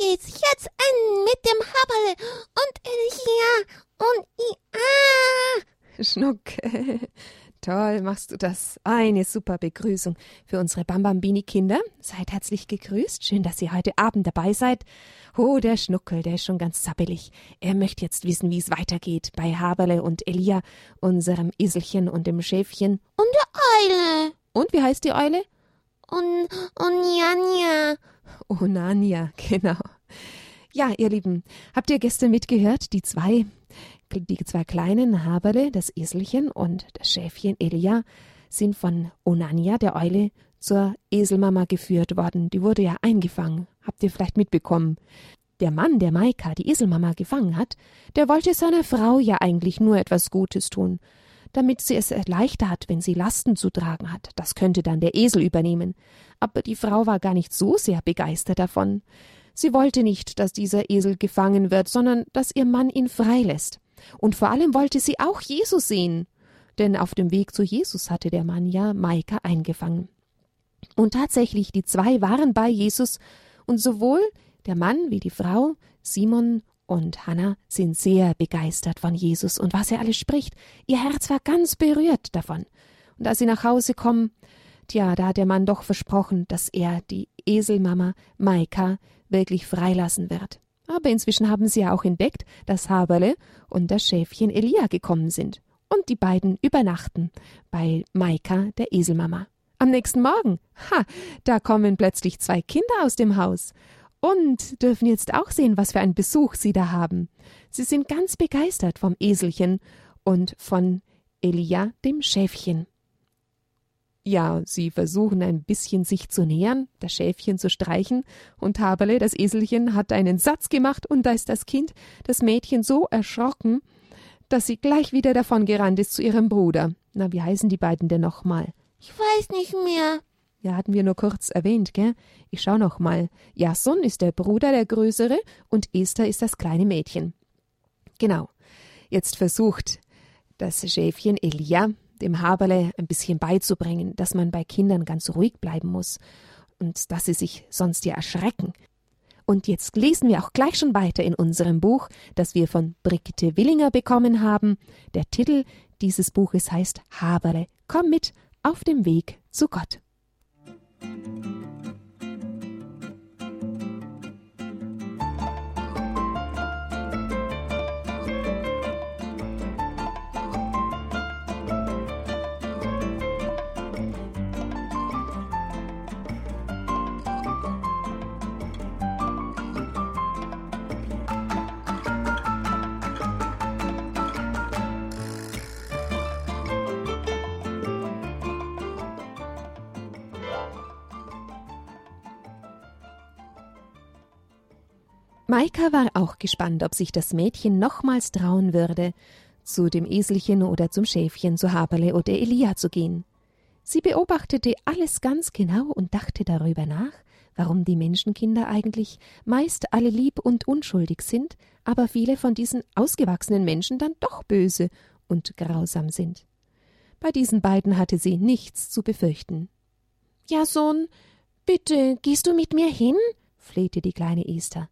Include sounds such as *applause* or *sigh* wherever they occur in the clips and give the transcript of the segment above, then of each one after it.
geht's jetzt an mit dem Haberle und Elia und Ia. Schnucke, toll machst du das. Eine super Begrüßung für unsere Bambambini-Kinder. Seid herzlich gegrüßt. Schön, dass ihr heute Abend dabei seid. Oh, der Schnuckel, der ist schon ganz zappelig. Er möchte jetzt wissen, wie es weitergeht bei Haberle und Elia, unserem Eselchen und dem Schäfchen. Und der Eule. Und wie heißt die Eule? Und, und Janja. Nanja, *laughs* genau. Ja, ihr Lieben, habt ihr gestern mitgehört, die zwei, die zwei kleinen Haberle, das Eselchen und das Schäfchen Elia, sind von Onania, der Eule, zur Eselmama geführt worden. Die wurde ja eingefangen. Habt ihr vielleicht mitbekommen? Der Mann, der Maika, die Eselmama gefangen hat, der wollte seiner Frau ja eigentlich nur etwas Gutes tun, damit sie es leichter hat, wenn sie Lasten zu tragen hat. Das könnte dann der Esel übernehmen. Aber die Frau war gar nicht so sehr begeistert davon. Sie wollte nicht, dass dieser Esel gefangen wird, sondern dass ihr Mann ihn freilässt. Und vor allem wollte sie auch Jesus sehen. Denn auf dem Weg zu Jesus hatte der Mann ja Maika eingefangen. Und tatsächlich, die zwei waren bei Jesus, und sowohl der Mann wie die Frau, Simon und Hannah, sind sehr begeistert von Jesus und was er alles spricht. Ihr Herz war ganz berührt davon. Und als sie nach Hause kommen, tja, da hat der Mann doch versprochen, dass er die Eselmama Maika wirklich freilassen wird. Aber inzwischen haben sie ja auch entdeckt, dass Haberle und das Schäfchen Elia gekommen sind. Und die beiden übernachten bei Maika, der Eselmama. Am nächsten Morgen, ha, da kommen plötzlich zwei Kinder aus dem Haus und dürfen jetzt auch sehen, was für einen Besuch sie da haben. Sie sind ganz begeistert vom Eselchen und von Elia, dem Schäfchen. Ja, sie versuchen ein bisschen sich zu nähern, das Schäfchen zu streichen, und Haberle, das Eselchen, hat einen Satz gemacht, und da ist das Kind, das Mädchen, so erschrocken, dass sie gleich wieder davongerannt ist zu ihrem Bruder. Na, wie heißen die beiden denn nochmal? Ich weiß nicht mehr. Ja, hatten wir nur kurz erwähnt, gell? Ich schau noch mal. Jason ist der Bruder, der Größere, und Esther ist das kleine Mädchen. Genau. Jetzt versucht das Schäfchen Elia dem Haberle ein bisschen beizubringen, dass man bei Kindern ganz ruhig bleiben muss und dass sie sich sonst ja erschrecken. Und jetzt lesen wir auch gleich schon weiter in unserem Buch, das wir von Brigitte Willinger bekommen haben. Der Titel dieses Buches heißt Haberle, komm mit auf dem Weg zu Gott. Thank you. Maika war auch gespannt, ob sich das Mädchen nochmals trauen würde, zu dem Eselchen oder zum Schäfchen, zu Haberle oder Elia zu gehen. Sie beobachtete alles ganz genau und dachte darüber nach, warum die Menschenkinder eigentlich meist alle lieb und unschuldig sind, aber viele von diesen ausgewachsenen Menschen dann doch böse und grausam sind. Bei diesen beiden hatte sie nichts zu befürchten. Ja, Sohn, bitte, gehst du mit mir hin? flehte die kleine Esther.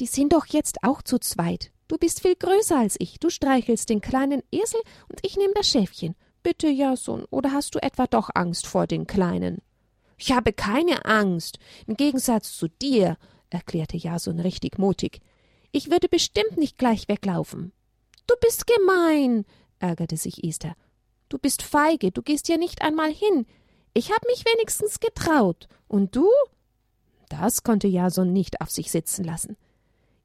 Die sind doch jetzt auch zu zweit. Du bist viel größer als ich. Du streichelst den kleinen Esel und ich nehme das Schäfchen. Bitte, Jason, oder hast du etwa doch Angst vor den Kleinen? Ich habe keine Angst. Im Gegensatz zu dir, erklärte Jason richtig mutig. Ich würde bestimmt nicht gleich weglaufen. Du bist gemein, ärgerte sich Esther. Du bist feige, du gehst ja nicht einmal hin. Ich hab mich wenigstens getraut. Und du? Das konnte Jason nicht auf sich sitzen lassen.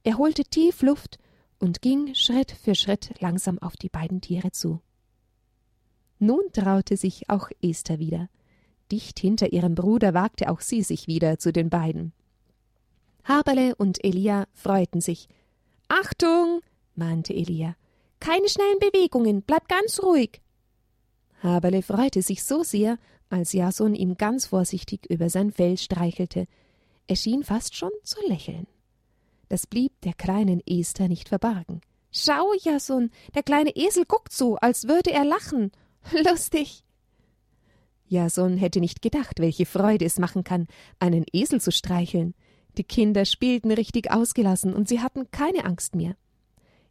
Er holte tief Luft und ging Schritt für Schritt langsam auf die beiden Tiere zu. Nun traute sich auch Esther wieder. Dicht hinter ihrem Bruder wagte auch sie sich wieder zu den beiden. Haberle und Elia freuten sich. Achtung, mahnte Elia. Keine schnellen Bewegungen, bleib ganz ruhig. Haberle freute sich so sehr, als Jason ihm ganz vorsichtig über sein Fell streichelte. Er schien fast schon zu lächeln. Das blieb der kleinen Esther nicht verbargen. Schau, Jason, der kleine Esel guckt so, als würde er lachen. *laughs* Lustig. Jason hätte nicht gedacht, welche Freude es machen kann, einen Esel zu streicheln. Die Kinder spielten richtig ausgelassen und sie hatten keine Angst mehr.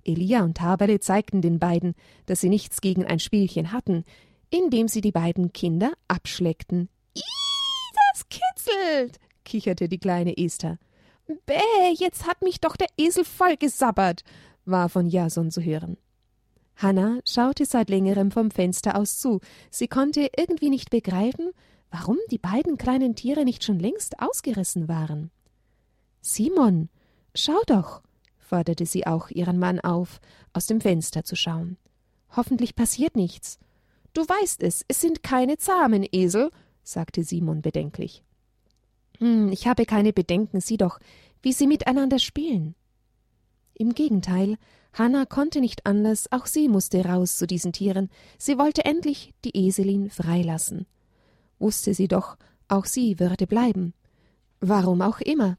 Elia und Haberle zeigten den beiden, dass sie nichts gegen ein Spielchen hatten, indem sie die beiden Kinder abschleckten. Ih, das kitzelt, kicherte die kleine Esther. Bäh, jetzt hat mich doch der Esel voll gesabbert, war von Jason zu hören. Hanna schaute seit längerem vom Fenster aus zu. Sie konnte irgendwie nicht begreifen, warum die beiden kleinen Tiere nicht schon längst ausgerissen waren. Simon, schau doch, forderte sie auch ihren Mann auf, aus dem Fenster zu schauen. Hoffentlich passiert nichts. Du weißt es, es sind keine zahmen Esel, sagte Simon bedenklich. Hm, ich habe keine Bedenken, sieh doch, wie sie miteinander spielen. Im Gegenteil, Hanna konnte nicht anders, auch sie musste raus zu diesen Tieren. Sie wollte endlich die Eselin freilassen. Wusste sie doch, auch sie würde bleiben. Warum auch immer.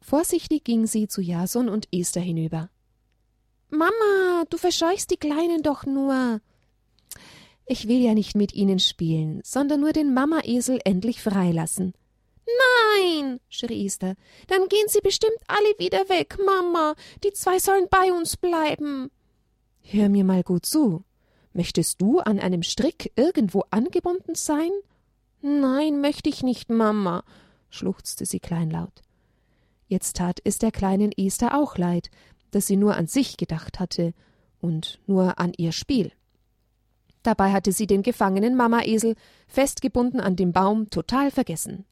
Vorsichtig ging sie zu Jason und Esther hinüber. Mama, du verscheuchst die Kleinen doch nur. Ich will ja nicht mit ihnen spielen, sondern nur den Mama-Esel endlich freilassen. Nein, schrie Esther, dann gehen sie bestimmt alle wieder weg, Mama. Die zwei sollen bei uns bleiben. Hör mir mal gut zu. Möchtest du an einem Strick irgendwo angebunden sein? Nein, möchte ich nicht, Mama, schluchzte sie kleinlaut. Jetzt tat es der kleinen Esther auch leid, dass sie nur an sich gedacht hatte und nur an ihr Spiel. Dabei hatte sie den gefangenen Mamaesel, festgebunden an dem Baum, total vergessen.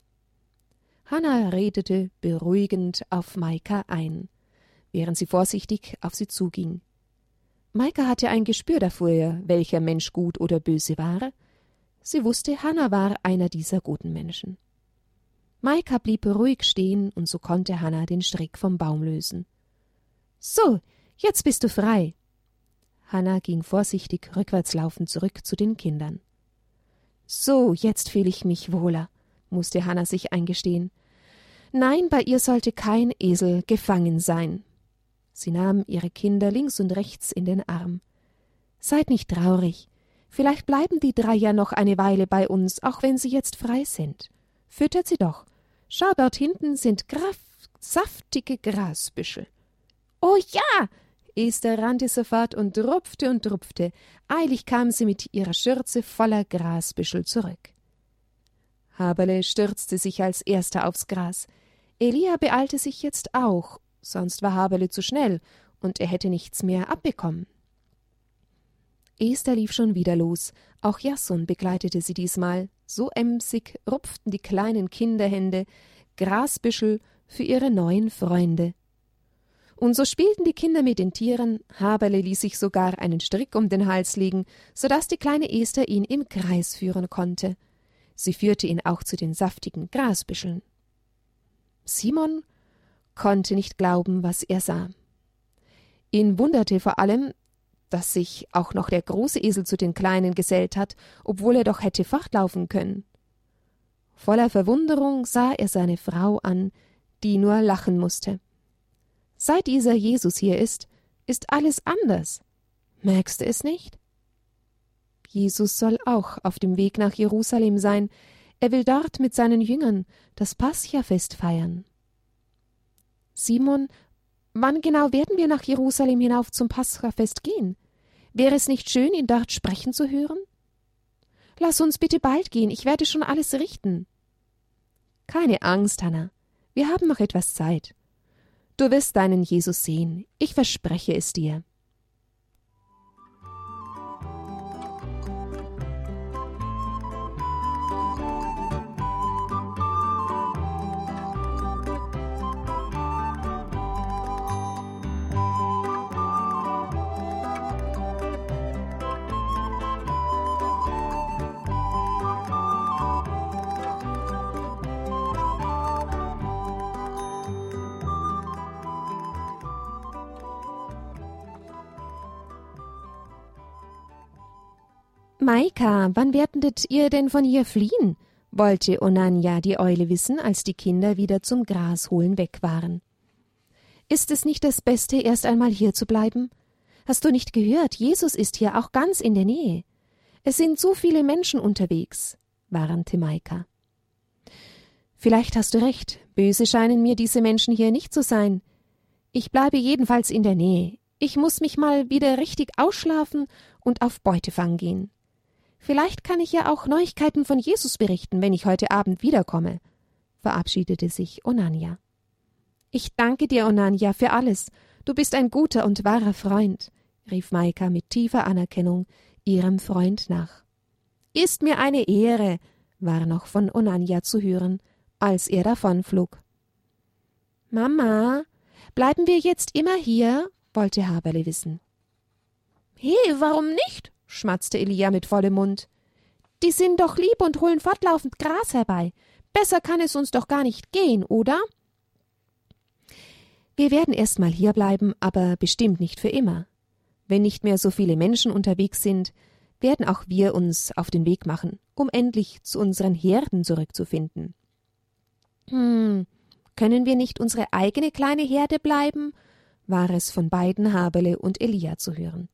Hanna redete beruhigend auf Maika ein, während sie vorsichtig auf sie zuging. Maika hatte ein Gespür dafür, welcher Mensch gut oder böse war. Sie wusste, Hanna war einer dieser guten Menschen. Maika blieb ruhig stehen, und so konnte Hanna den Strick vom Baum lösen. So, jetzt bist du frei, Hanna ging vorsichtig rückwärts laufend zurück zu den Kindern. So, jetzt fühle ich mich wohler, musste Hanna sich eingestehen. Nein, bei ihr sollte kein Esel gefangen sein. Sie nahm ihre Kinder links und rechts in den Arm. Seid nicht traurig. Vielleicht bleiben die drei ja noch eine Weile bei uns, auch wenn sie jetzt frei sind. Füttert sie doch. Schau, dort hinten sind graf saftige Grasbüschel. Oh ja, Esther rannte sofort und rupfte und rupfte. Eilig kam sie mit ihrer Schürze voller Grasbüschel zurück. Haberle stürzte sich als erster aufs Gras. Elia beeilte sich jetzt auch, sonst war Haberle zu schnell und er hätte nichts mehr abbekommen. Esther lief schon wieder los. Auch Jasson begleitete sie diesmal. So emsig rupften die kleinen Kinderhände Grasbüschel für ihre neuen Freunde. Und so spielten die Kinder mit den Tieren, Haberle ließ sich sogar einen Strick um den Hals legen, so dass die kleine Esther ihn im Kreis führen konnte. Sie führte ihn auch zu den saftigen Grasbüscheln. Simon konnte nicht glauben, was er sah. Ihn wunderte vor allem, dass sich auch noch der große Esel zu den Kleinen gesellt hat, obwohl er doch hätte fortlaufen können. Voller Verwunderung sah er seine Frau an, die nur lachen musste. Seit dieser Jesus hier ist, ist alles anders. Merkst du es nicht? Jesus soll auch auf dem Weg nach Jerusalem sein. Er will dort mit seinen Jüngern das Paschafest feiern. Simon, wann genau werden wir nach Jerusalem hinauf zum Paschafest gehen? Wäre es nicht schön, ihn dort sprechen zu hören? Lass uns bitte bald gehen, ich werde schon alles richten. Keine Angst, Hannah. Wir haben noch etwas Zeit. Du wirst deinen Jesus sehen, ich verspreche es dir. Maika, wann werdet ihr denn von hier fliehen? wollte Onanja die Eule wissen, als die Kinder wieder zum Grasholen weg waren. Ist es nicht das Beste, erst einmal hier zu bleiben? Hast du nicht gehört, Jesus ist hier auch ganz in der Nähe. Es sind so viele Menschen unterwegs, warnte Maika. Vielleicht hast du recht, böse scheinen mir diese Menschen hier nicht zu sein. Ich bleibe jedenfalls in der Nähe. Ich muss mich mal wieder richtig ausschlafen und auf Beutefang gehen. Vielleicht kann ich ja auch Neuigkeiten von Jesus berichten, wenn ich heute Abend wiederkomme, verabschiedete sich Onania. Ich danke dir, Onania, für alles. Du bist ein guter und wahrer Freund, rief Maika mit tiefer Anerkennung ihrem Freund nach. Ist mir eine Ehre, war noch von Onania zu hören, als er davonflog. Mama, bleiben wir jetzt immer hier? wollte Haberle wissen. He, warum nicht? Schmatzte Elia mit vollem Mund. Die sind doch lieb und holen fortlaufend Gras herbei. Besser kann es uns doch gar nicht gehen, oder? Wir werden erst mal hier bleiben, aber bestimmt nicht für immer. Wenn nicht mehr so viele Menschen unterwegs sind, werden auch wir uns auf den Weg machen, um endlich zu unseren Herden zurückzufinden. Hm, können wir nicht unsere eigene kleine Herde bleiben? war es von beiden Habele und Elia zu hören.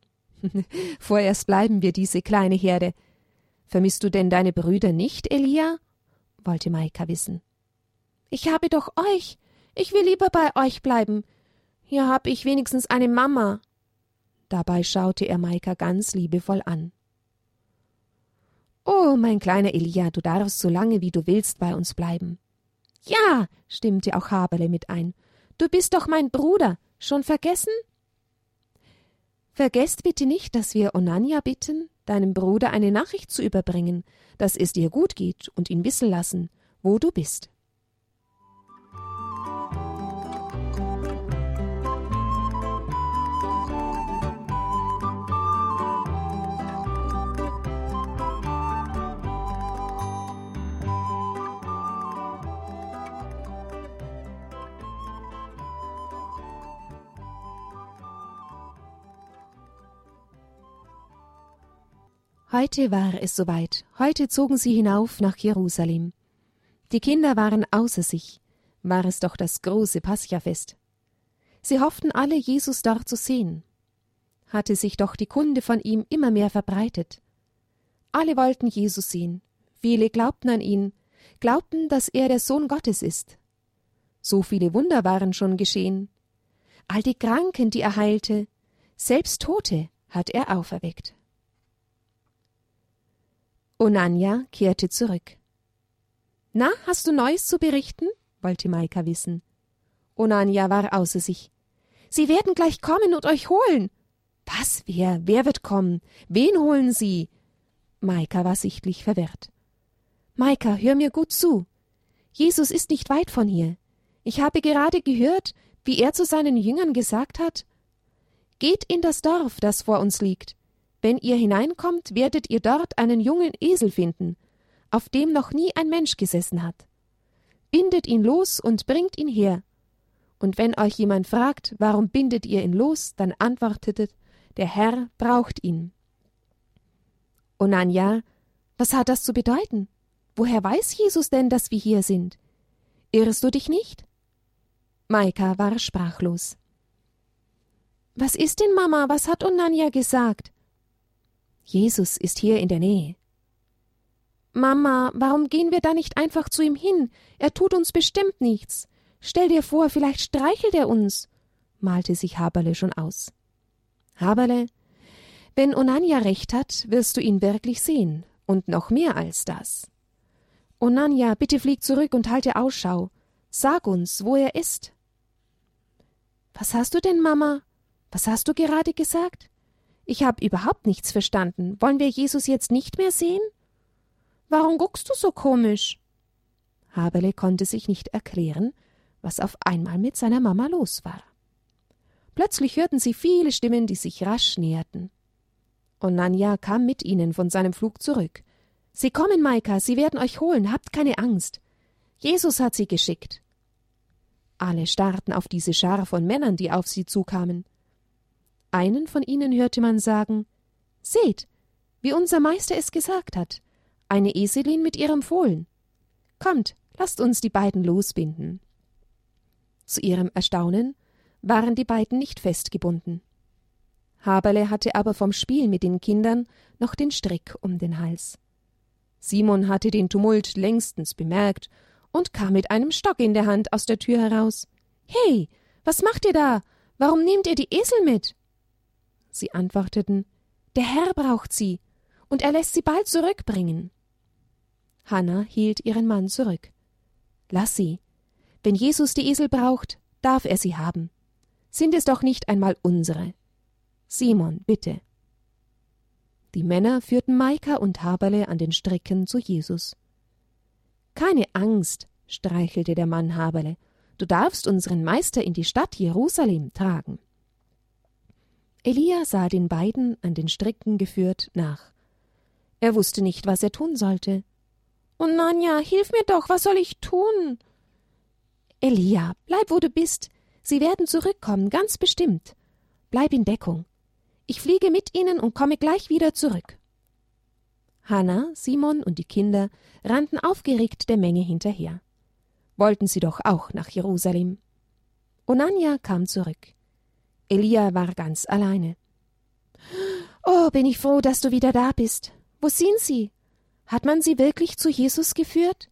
*laughs* Vorerst bleiben wir diese kleine Herde. Vermisst du denn deine Brüder nicht, Elia? wollte Maika wissen. Ich habe doch euch. Ich will lieber bei euch bleiben. Hier hab ich wenigstens eine Mama. Dabei schaute er Maika ganz liebevoll an. Oh, mein kleiner Elia, du darfst so lange wie du willst bei uns bleiben. Ja, stimmte auch Haberle mit ein. Du bist doch mein Bruder. Schon vergessen? Vergesst bitte nicht, dass wir Onania bitten, deinem Bruder eine Nachricht zu überbringen, dass es dir gut geht und ihn wissen lassen, wo du bist. Heute war es soweit. Heute zogen sie hinauf nach Jerusalem. Die Kinder waren außer sich. War es doch das große Paschafest. Sie hofften alle, Jesus dort zu sehen. Hatte sich doch die Kunde von ihm immer mehr verbreitet. Alle wollten Jesus sehen. Viele glaubten an ihn, glaubten, dass er der Sohn Gottes ist. So viele Wunder waren schon geschehen. All die Kranken, die er heilte, selbst Tote hat er auferweckt. Onanja kehrte zurück. Na, hast du Neues zu berichten? wollte Maika wissen. Onanja war außer sich. Sie werden gleich kommen und euch holen. Was, wer, wer wird kommen? Wen holen sie? Maika war sichtlich verwirrt. Maika, hör mir gut zu. Jesus ist nicht weit von hier. Ich habe gerade gehört, wie er zu seinen Jüngern gesagt hat Geht in das Dorf, das vor uns liegt. Wenn ihr hineinkommt, werdet ihr dort einen jungen Esel finden, auf dem noch nie ein Mensch gesessen hat. Bindet ihn los und bringt ihn her. Und wenn euch jemand fragt, warum bindet ihr ihn los, dann antwortet, der Herr braucht ihn. Onanja, was hat das zu bedeuten? Woher weiß Jesus denn, dass wir hier sind? Irrst du dich nicht? Maika war sprachlos. Was ist denn, Mama? Was hat Onanja gesagt? Jesus ist hier in der Nähe. Mama, warum gehen wir da nicht einfach zu ihm hin? Er tut uns bestimmt nichts. Stell dir vor, vielleicht streichelt er uns, malte sich Haberle schon aus. Haberle, wenn Onanja recht hat, wirst du ihn wirklich sehen, und noch mehr als das. Onanja, bitte flieg zurück und halte Ausschau. Sag uns, wo er ist. Was hast du denn, Mama? Was hast du gerade gesagt? Ich habe überhaupt nichts verstanden. Wollen wir Jesus jetzt nicht mehr sehen? Warum guckst du so komisch? Haberle konnte sich nicht erklären, was auf einmal mit seiner Mama los war. Plötzlich hörten sie viele Stimmen, die sich rasch näherten. Und Nanja kam mit ihnen von seinem Flug zurück. Sie kommen, Maika, sie werden euch holen, habt keine Angst. Jesus hat sie geschickt. Alle starrten auf diese Schar von Männern, die auf sie zukamen. Einen von ihnen hörte man sagen Seht, wie unser Meister es gesagt hat, eine Eselin mit ihrem Fohlen. Kommt, lasst uns die beiden losbinden. Zu ihrem Erstaunen waren die beiden nicht festgebunden. Haberle hatte aber vom Spiel mit den Kindern noch den Strick um den Hals. Simon hatte den Tumult längstens bemerkt und kam mit einem Stock in der Hand aus der Tür heraus. Hey, was macht ihr da? Warum nehmt ihr die Esel mit? Sie antworteten Der Herr braucht sie, und er lässt sie bald zurückbringen. Hannah hielt ihren Mann zurück. Lass sie. Wenn Jesus die Esel braucht, darf er sie haben. Sind es doch nicht einmal unsere. Simon, bitte. Die Männer führten Maika und Haberle an den Stricken zu Jesus. Keine Angst, streichelte der Mann Haberle, du darfst unseren Meister in die Stadt Jerusalem tragen. Elia sah den beiden an den Stricken geführt nach. Er wusste nicht, was er tun sollte. Oh Nanja, hilf mir doch, was soll ich tun? Elia, bleib, wo du bist. Sie werden zurückkommen, ganz bestimmt. Bleib in Deckung. Ich fliege mit ihnen und komme gleich wieder zurück. Hanna, Simon und die Kinder rannten aufgeregt der Menge hinterher. Wollten sie doch auch nach Jerusalem. Onanja kam zurück. Elia war ganz alleine. Oh, bin ich froh, dass du wieder da bist. Wo sind sie? Hat man sie wirklich zu Jesus geführt?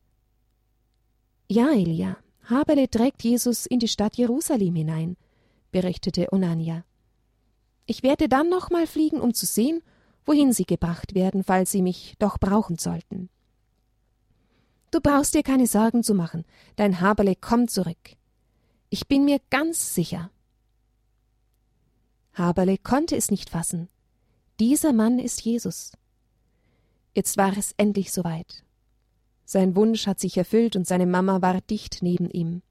Ja, Elia, Habele trägt Jesus in die Stadt Jerusalem hinein, berichtete Onania. Ich werde dann nochmal fliegen, um zu sehen, wohin sie gebracht werden, falls sie mich doch brauchen sollten. Du brauchst dir keine Sorgen zu machen, dein Haberle kommt zurück. Ich bin mir ganz sicher. Haberle konnte es nicht fassen. Dieser Mann ist Jesus. Jetzt war es endlich soweit. Sein Wunsch hat sich erfüllt und seine Mama war dicht neben ihm.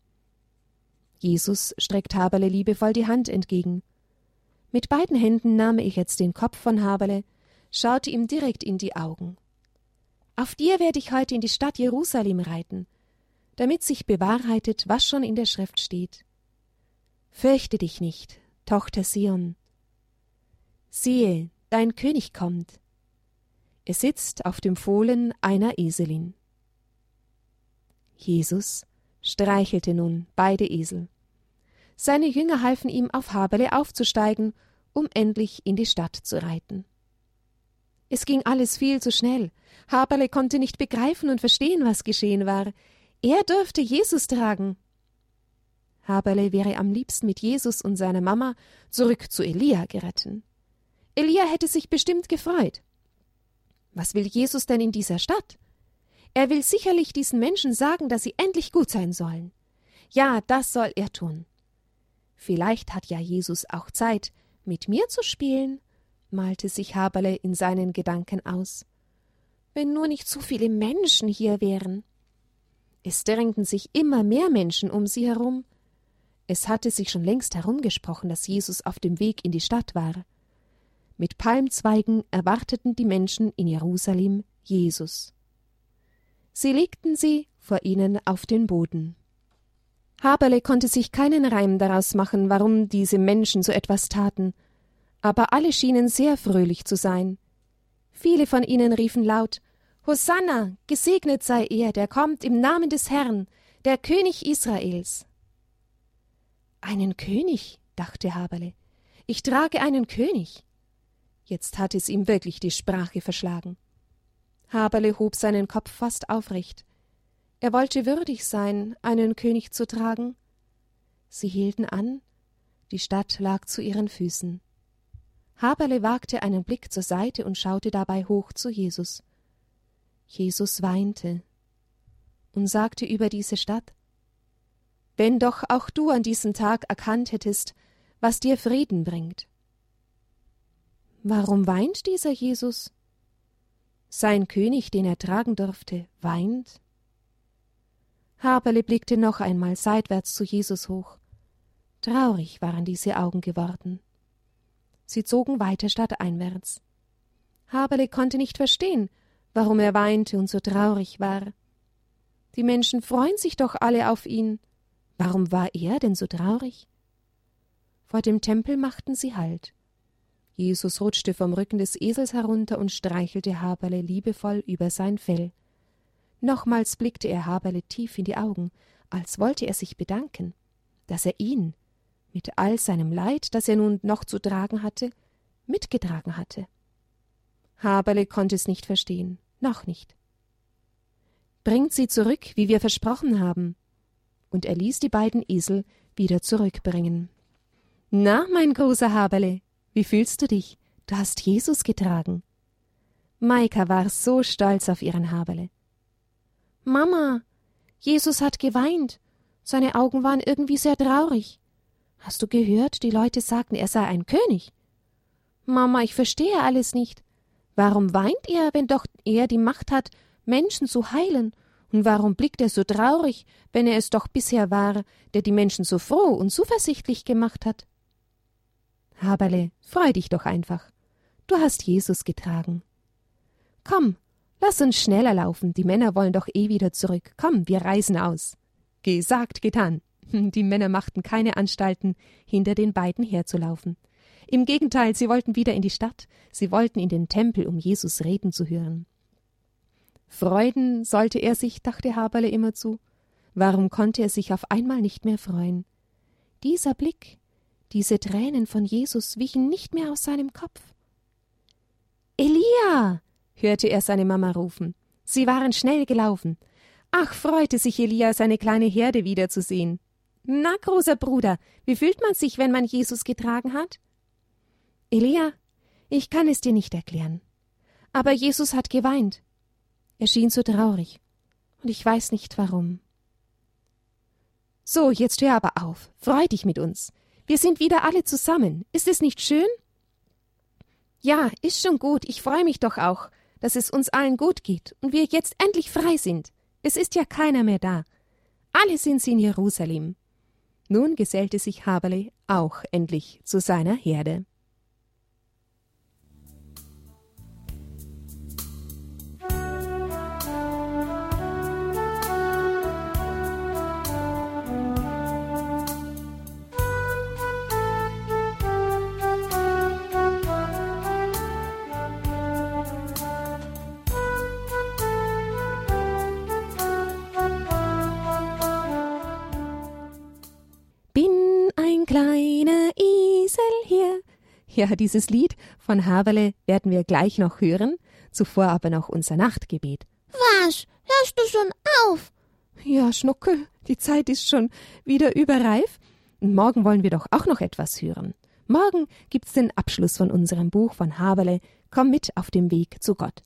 Jesus streckt Haberle liebevoll die Hand entgegen. Mit beiden Händen nahm er jetzt den Kopf von Haberle, schaute ihm direkt in die Augen. Auf dir werde ich heute in die Stadt Jerusalem reiten, damit sich bewahrheitet, was schon in der Schrift steht. Fürchte dich nicht, Tochter Sion. Siehe, dein König kommt. Er sitzt auf dem Fohlen einer Eselin. Jesus streichelte nun beide Esel. Seine Jünger halfen ihm, auf Haberle aufzusteigen, um endlich in die Stadt zu reiten. Es ging alles viel zu schnell. Haberle konnte nicht begreifen und verstehen, was geschehen war. Er durfte Jesus tragen. Haberle wäre am liebsten mit Jesus und seiner Mama zurück zu Elia geritten. Elia hätte sich bestimmt gefreut. Was will Jesus denn in dieser Stadt? Er will sicherlich diesen Menschen sagen, dass sie endlich gut sein sollen. Ja, das soll er tun. Vielleicht hat ja Jesus auch Zeit, mit mir zu spielen, malte sich Haberle in seinen Gedanken aus. Wenn nur nicht so viele Menschen hier wären. Es drängten sich immer mehr Menschen um sie herum. Es hatte sich schon längst herumgesprochen, dass Jesus auf dem Weg in die Stadt war. Mit Palmzweigen erwarteten die Menschen in Jerusalem Jesus. Sie legten sie vor ihnen auf den Boden. Haberle konnte sich keinen Reim daraus machen, warum diese Menschen so etwas taten, aber alle schienen sehr fröhlich zu sein. Viele von ihnen riefen laut Hosanna, gesegnet sei er, der kommt im Namen des Herrn, der König Israels. Einen König, dachte Haberle. Ich trage einen König. Jetzt hatte es ihm wirklich die Sprache verschlagen. Haberle hob seinen Kopf fast aufrecht. Er wollte würdig sein, einen König zu tragen. Sie hielten an, die Stadt lag zu ihren Füßen. Haberle wagte einen Blick zur Seite und schaute dabei hoch zu Jesus. Jesus weinte und sagte über diese Stadt Wenn doch auch du an diesem Tag erkannt hättest, was dir Frieden bringt. Warum weint dieser Jesus? Sein König, den er tragen durfte, weint? Haberle blickte noch einmal seitwärts zu Jesus hoch. Traurig waren diese Augen geworden. Sie zogen weiter stadteinwärts. Haberle konnte nicht verstehen, warum er weinte und so traurig war. Die Menschen freuen sich doch alle auf ihn. Warum war er denn so traurig? Vor dem Tempel machten sie Halt. Jesus rutschte vom Rücken des Esels herunter und streichelte Haberle liebevoll über sein Fell. Nochmals blickte er Haberle tief in die Augen, als wollte er sich bedanken, dass er ihn, mit all seinem Leid, das er nun noch zu tragen hatte, mitgetragen hatte. Haberle konnte es nicht verstehen, noch nicht. Bringt sie zurück, wie wir versprochen haben. Und er ließ die beiden Esel wieder zurückbringen. Na, mein großer Haberle, wie fühlst du dich? Du hast Jesus getragen. Maika war so stolz auf ihren Haberle. Mama, Jesus hat geweint. Seine Augen waren irgendwie sehr traurig. Hast du gehört, die Leute sagten, er sei ein König? Mama, ich verstehe alles nicht. Warum weint er, wenn doch er die Macht hat, Menschen zu heilen? Und warum blickt er so traurig, wenn er es doch bisher war, der die Menschen so froh und zuversichtlich gemacht hat? Haberle, freu dich doch einfach. Du hast Jesus getragen. Komm, lass uns schneller laufen, die Männer wollen doch eh wieder zurück. Komm, wir reisen aus. Gesagt, getan. *laughs* Die Männer machten keine Anstalten, hinter den beiden herzulaufen. Im Gegenteil, sie wollten wieder in die Stadt, sie wollten in den Tempel, um Jesus reden zu hören. Freuden sollte er sich, dachte Haberle immerzu. Warum konnte er sich auf einmal nicht mehr freuen? Dieser Blick, diese Tränen von Jesus wichen nicht mehr aus seinem Kopf. Elia! hörte er seine Mama rufen. Sie waren schnell gelaufen. Ach, freute sich Elia, seine kleine Herde wiederzusehen. Na, großer Bruder, wie fühlt man sich, wenn man Jesus getragen hat? Elia, ich kann es dir nicht erklären. Aber Jesus hat geweint. Er schien so traurig. Und ich weiß nicht warum. So, jetzt hör aber auf. Freu dich mit uns. Wir sind wieder alle zusammen. Ist es nicht schön? Ja, ist schon gut. Ich freue mich doch auch, dass es uns allen gut geht und wir jetzt endlich frei sind. Es ist ja keiner mehr da. Alle sind sie in Jerusalem. Nun gesellte sich Haberle auch endlich zu seiner Herde. Ja, dieses Lied von Haberle werden wir gleich noch hören, zuvor aber noch unser Nachtgebet. Was? Hörst du schon auf? Ja, Schnuckel, die Zeit ist schon wieder überreif. Und morgen wollen wir doch auch noch etwas hören. Morgen gibt's den Abschluss von unserem Buch von Haberle. Komm mit auf dem Weg zu Gott.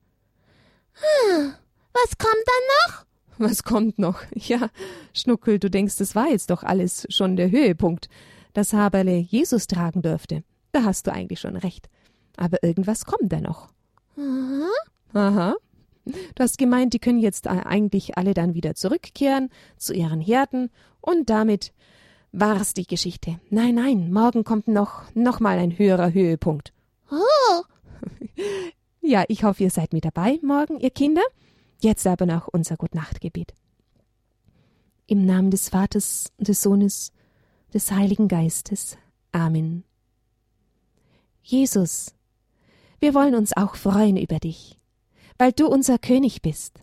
Hm, was kommt dann noch? Was kommt noch? Ja, Schnuckel, du denkst, es war jetzt doch alles schon der Höhepunkt dass Haberle Jesus tragen dürfte. Da hast du eigentlich schon recht. Aber irgendwas kommt da noch. Aha. Aha. Du hast gemeint, die können jetzt eigentlich alle dann wieder zurückkehren zu ihren Herden und damit war's die Geschichte. Nein, nein, morgen kommt noch, noch mal ein höherer Höhepunkt. Oh. *laughs* Ja, ich hoffe, ihr seid mit dabei morgen, ihr Kinder. Jetzt aber noch unser Gutnachtgebet. Im Namen des Vaters und des Sohnes des Heiligen Geistes. Amen. Jesus, wir wollen uns auch freuen über dich, weil du unser König bist.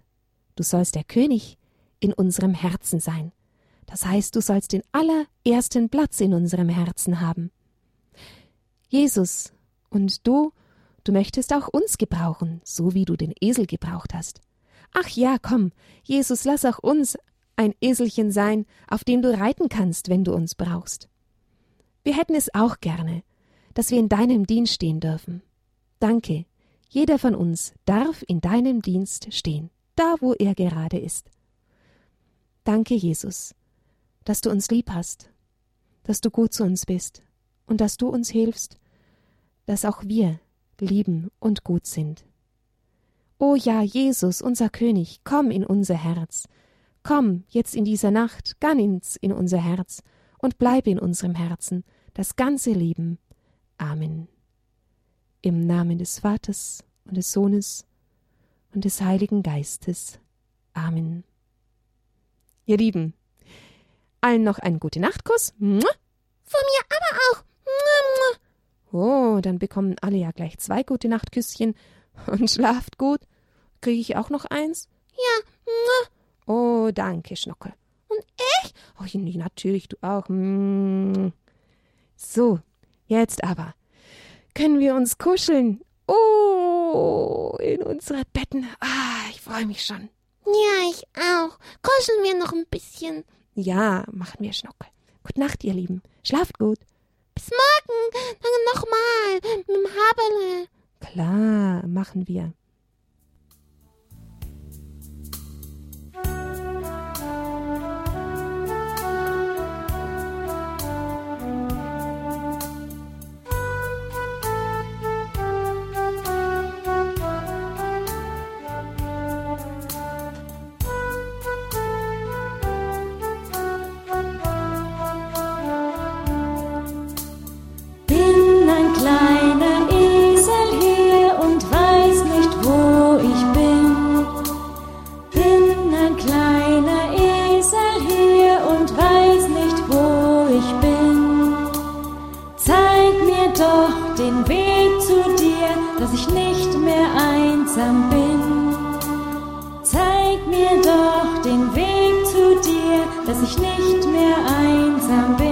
Du sollst der König in unserem Herzen sein. Das heißt, du sollst den allerersten Platz in unserem Herzen haben. Jesus, und du, du möchtest auch uns gebrauchen, so wie du den Esel gebraucht hast. Ach ja, komm, Jesus, lass auch uns ein Eselchen sein, auf dem du reiten kannst, wenn du uns brauchst. Wir hätten es auch gerne, dass wir in deinem Dienst stehen dürfen. Danke, jeder von uns darf in deinem Dienst stehen, da wo er gerade ist. Danke, Jesus, dass du uns lieb hast, dass du gut zu uns bist und dass du uns hilfst, dass auch wir lieben und gut sind. O ja, Jesus, unser König, komm in unser Herz, Komm jetzt in dieser Nacht ganz in unser Herz und bleibe in unserem Herzen das ganze Leben. Amen. Im Namen des Vaters und des Sohnes und des Heiligen Geistes. Amen. Ihr Lieben, allen noch einen gute Nachtkuss. Von mir aber auch. Oh, dann bekommen alle ja gleich zwei gute Nachtküsschen *laughs* und schlaft gut. Kriege ich auch noch eins? Ja. Oh, danke, Schnuckel. Und ich? Oh, natürlich, du auch. So, jetzt aber. Können wir uns kuscheln? Oh, in unsere Betten. Ah, ich freue mich schon. Ja, ich auch. Kuscheln wir noch ein bisschen. Ja, machen wir Schnuckel. Gute Nacht, ihr Lieben. Schlaft gut. Bis morgen. Dann nochmal mit dem Haberle. Klar, machen wir. Bin. Ein kleiner